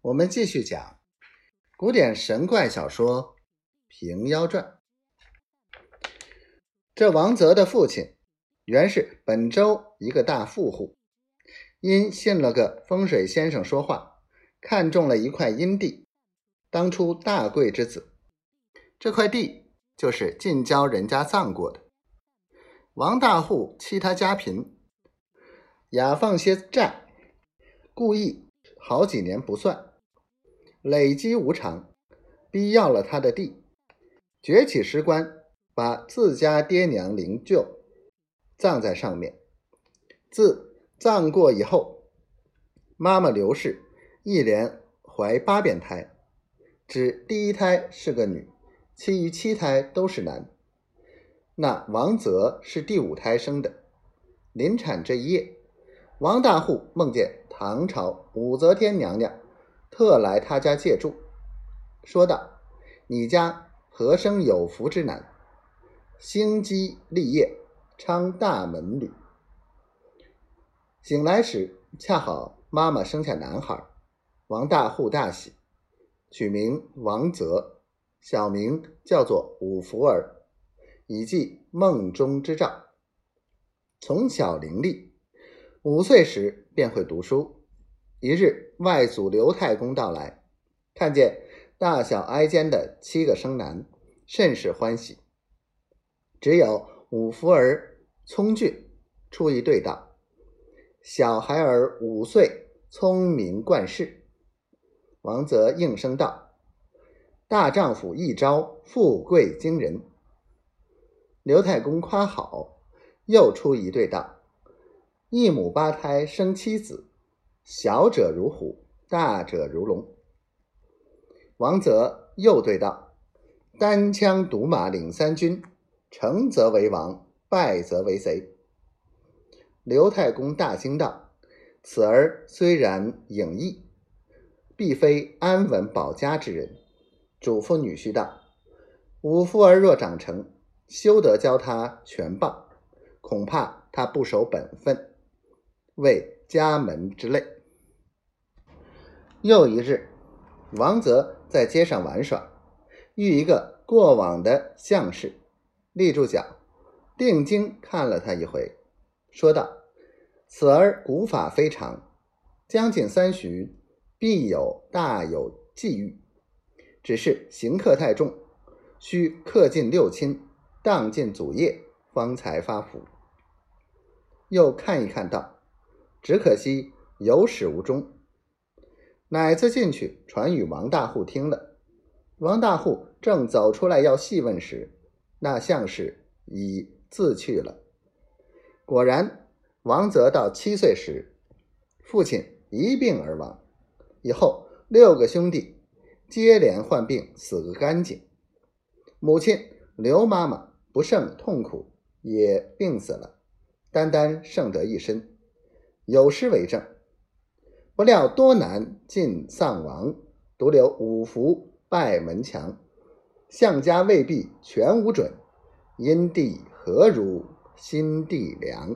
我们继续讲古典神怪小说《平妖传》。这王泽的父亲原是本州一个大富户，因信了个风水先生说话，看中了一块阴地，当初大贵之子。这块地就是近郊人家葬过的。王大户欺他家贫，雅放些债，故意好几年不算。累积无常，逼要了他的地，崛起石棺，把自家爹娘灵柩葬在上面。自葬过以后，妈妈刘氏一连怀八遍胎，只第一胎是个女，其余七胎都是男。那王泽是第五胎生的。临产这一夜，王大户梦见唐朝武则天娘娘。特来他家借住，说道：“你家何生有福之男，兴基立业，昌大门旅。”醒来时，恰好妈妈生下男孩，王大户大喜，取名王泽，小名叫做五福儿，以记梦中之兆。从小伶俐，五岁时便会读书。一日，外祖刘太公到来，看见大小挨肩的七个生男，甚是欢喜。只有五福儿聪俊，出一对道：“小孩儿五岁，聪明冠世。”王泽应声道：“大丈夫一朝，富贵惊人。”刘太公夸好，又出一对道：“一母八胎，生七子。”小者如虎，大者如龙。王泽又对道：“单枪独马领三军，成则为王，败则为贼。”刘太公大惊道：“此儿虽然颖异，必非安稳保家之人。”嘱咐女婿道：“五夫儿若长成，休得教他拳棒，恐怕他不守本分，为家门之累。”又一日，王泽在街上玩耍，遇一个过往的相士，立住脚，定睛看了他一回，说道：“此儿古法非常，将近三旬，必有大有际遇。只是行客太重，需克尽六亲，荡尽祖业，方才发福。”又看一看，道：“只可惜有始无终。”乃自进去传与王大户听了。王大户正走出来要细问时，那相士已自去了。果然，王泽到七岁时，父亲一病而亡，以后六个兄弟接连患病，死个干净。母亲刘妈妈不胜痛苦，也病死了，单单剩得一身。有诗为证。不料多难尽丧亡，独留五福拜门墙。相家未必全无准，因地何如心地良。